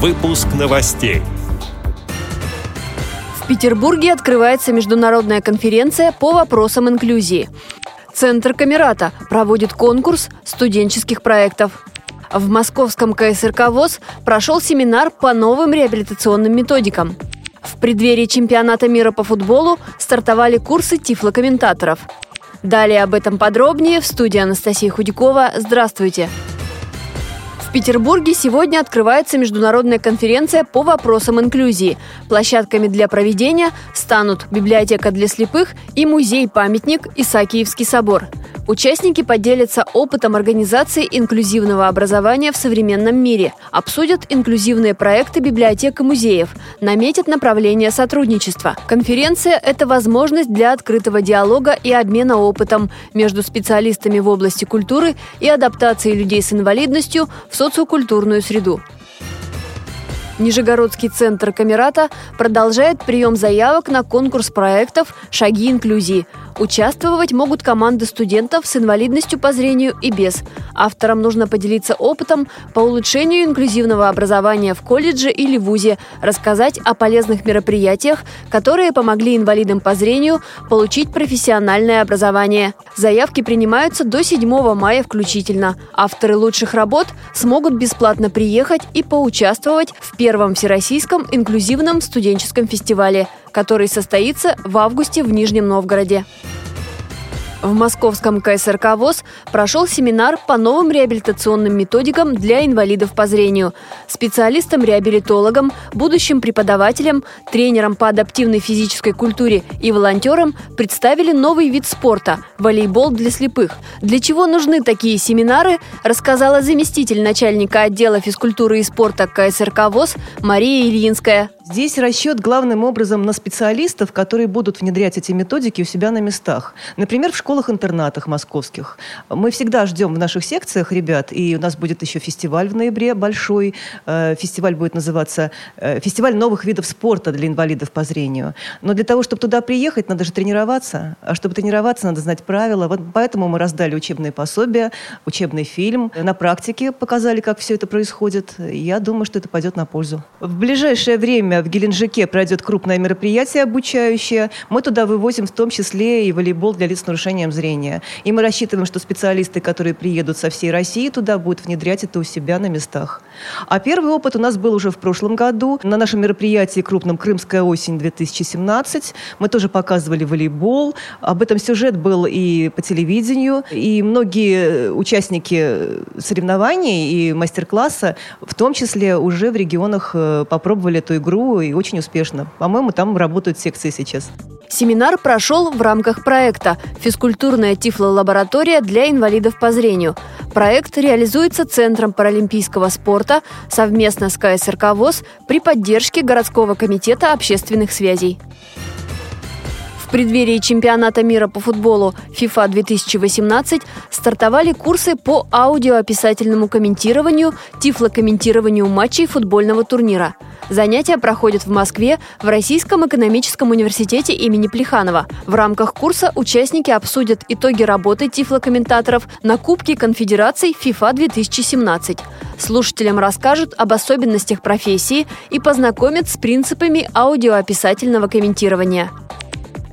Выпуск новостей. В Петербурге открывается международная конференция по вопросам инклюзии. Центр Камерата проводит конкурс студенческих проектов. В московском КСРК ВОЗ прошел семинар по новым реабилитационным методикам. В преддверии чемпионата мира по футболу стартовали курсы тифлокомментаторов. Далее об этом подробнее в студии Анастасия Худякова. Здравствуйте! В Петербурге сегодня открывается международная конференция по вопросам инклюзии. Площадками для проведения станут библиотека для слепых и музей-памятник Исаакиевский собор. Участники поделятся опытом организации инклюзивного образования в современном мире, обсудят инклюзивные проекты библиотек и музеев, наметят направление сотрудничества. Конференция – это возможность для открытого диалога и обмена опытом между специалистами в области культуры и адаптации людей с инвалидностью в социокультурную среду. Нижегородский центр Камерата продолжает прием заявок на конкурс проектов «Шаги инклюзии». Участвовать могут команды студентов с инвалидностью по зрению и без. Авторам нужно поделиться опытом по улучшению инклюзивного образования в колледже или вузе, рассказать о полезных мероприятиях, которые помогли инвалидам по зрению получить профессиональное образование. Заявки принимаются до 7 мая включительно. Авторы лучших работ смогут бесплатно приехать и поучаствовать в первом Всероссийском инклюзивном студенческом фестивале, который состоится в августе в Нижнем Новгороде. В московском КСРК ВОЗ прошел семинар по новым реабилитационным методикам для инвалидов по зрению. Специалистам-реабилитологам, будущим преподавателям, тренерам по адаптивной физической культуре и волонтерам представили новый вид спорта – волейбол для слепых. Для чего нужны такие семинары, рассказала заместитель начальника отдела физкультуры и спорта КСРК ВОЗ Мария Ильинская. Здесь расчет главным образом на специалистов, которые будут внедрять эти методики у себя на местах. Например, в школах-интернатах московских. Мы всегда ждем в наших секциях ребят, и у нас будет еще фестиваль в ноябре большой. Э, фестиваль будет называться э, «Фестиваль новых видов спорта для инвалидов по зрению». Но для того, чтобы туда приехать, надо же тренироваться. А чтобы тренироваться, надо знать правила. Вот поэтому мы раздали учебные пособия, учебный фильм. На практике показали, как все это происходит. Я думаю, что это пойдет на пользу. В ближайшее время в Геленджике пройдет крупное мероприятие обучающее. Мы туда вывозим в том числе и волейбол для лиц с нарушением зрения. И мы рассчитываем, что специалисты, которые приедут со всей России туда, будут внедрять это у себя на местах. А первый опыт у нас был уже в прошлом году. На нашем мероприятии крупном «Крымская осень-2017» мы тоже показывали волейбол. Об этом сюжет был и по телевидению. И многие участники соревнований и мастер-класса, в том числе уже в регионах э, попробовали эту игру и очень успешно. По-моему, там работают секции сейчас. Семинар прошел в рамках проекта «Физкультурная тифлолаборатория для инвалидов по зрению». Проект реализуется Центром паралимпийского спорта совместно с КСРК ВОЗ при поддержке городского комитета общественных связей. В преддверии чемпионата мира по футболу FIFA 2018 стартовали курсы по аудиоописательному комментированию, тифлокомментированию матчей футбольного турнира. Занятия проходят в Москве в Российском экономическом университете имени Плеханова. В рамках курса участники обсудят итоги работы тифлокомментаторов на Кубке конфедераций FIFA 2017. Слушателям расскажут об особенностях профессии и познакомят с принципами аудиоописательного комментирования.